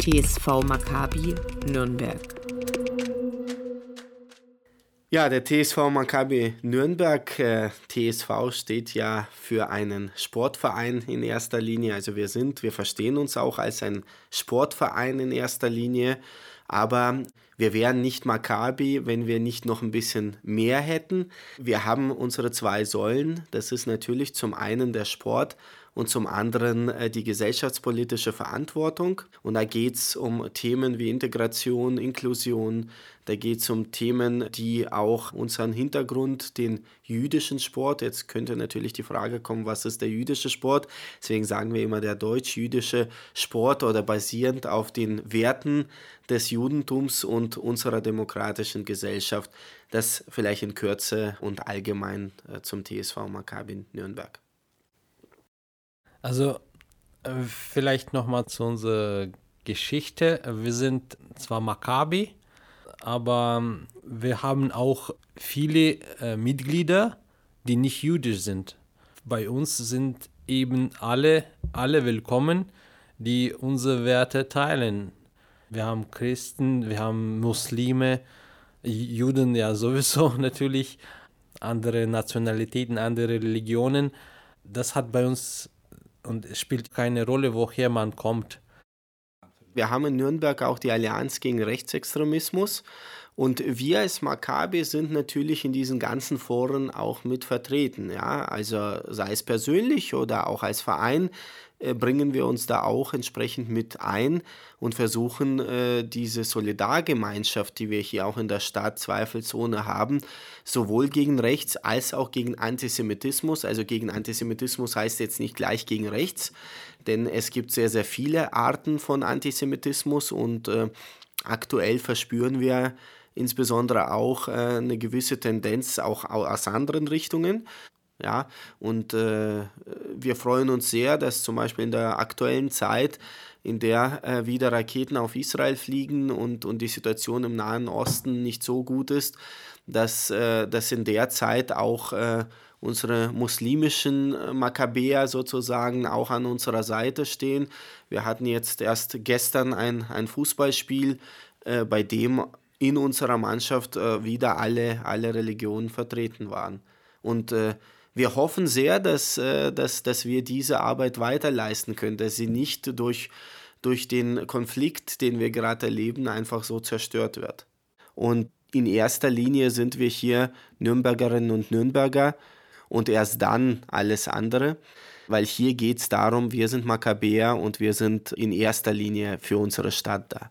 TSV Maccabi Nürnberg. Ja, der TSV Maccabi Nürnberg, äh, TSV steht ja für einen Sportverein in erster Linie. Also wir sind, wir verstehen uns auch als ein Sportverein in erster Linie. Aber wir wären nicht Maccabi, wenn wir nicht noch ein bisschen mehr hätten. Wir haben unsere zwei Säulen. Das ist natürlich zum einen der Sport und zum anderen äh, die gesellschaftspolitische Verantwortung. Und da geht es um Themen wie Integration, Inklusion, da geht es um Themen, die auch unseren Hintergrund, den jüdischen Sport, jetzt könnte natürlich die Frage kommen, was ist der jüdische Sport? Deswegen sagen wir immer der deutsch-jüdische Sport oder basierend auf den Werten des Judentums und unserer demokratischen Gesellschaft. Das vielleicht in Kürze und allgemein äh, zum TSV Maccabi Nürnberg. Also äh, vielleicht nochmal zu unserer Geschichte. Wir sind zwar Maccabi, aber ähm, wir haben auch viele äh, Mitglieder, die nicht jüdisch sind. Bei uns sind eben alle, alle willkommen, die unsere Werte teilen. Wir haben Christen, wir haben Muslime, Juden ja sowieso natürlich, andere Nationalitäten, andere Religionen. Das hat bei uns und es spielt keine Rolle, woher man kommt. Wir haben in Nürnberg auch die Allianz gegen Rechtsextremismus. Und wir als Maccabi sind natürlich in diesen ganzen Foren auch mit vertreten. Ja? Also sei es persönlich oder auch als Verein äh, bringen wir uns da auch entsprechend mit ein und versuchen äh, diese Solidargemeinschaft, die wir hier auch in der Stadt zweifelsohne haben, sowohl gegen rechts als auch gegen Antisemitismus. Also gegen Antisemitismus heißt jetzt nicht gleich gegen rechts, denn es gibt sehr, sehr viele Arten von Antisemitismus und äh, aktuell verspüren wir insbesondere auch äh, eine gewisse Tendenz auch aus anderen Richtungen. Ja, und äh, wir freuen uns sehr, dass zum Beispiel in der aktuellen Zeit, in der äh, wieder Raketen auf Israel fliegen und, und die Situation im Nahen Osten nicht so gut ist, dass, äh, dass in der Zeit auch äh, unsere muslimischen äh, Makkabäer sozusagen auch an unserer Seite stehen. Wir hatten jetzt erst gestern ein, ein Fußballspiel, äh, bei dem in unserer Mannschaft äh, wieder alle, alle Religionen vertreten waren. Und äh, wir hoffen sehr, dass, äh, dass, dass wir diese Arbeit weiter leisten können, dass sie nicht durch, durch den Konflikt, den wir gerade erleben, einfach so zerstört wird. Und in erster Linie sind wir hier Nürnbergerinnen und Nürnberger und erst dann alles andere, weil hier geht es darum, wir sind Makkabäer und wir sind in erster Linie für unsere Stadt da.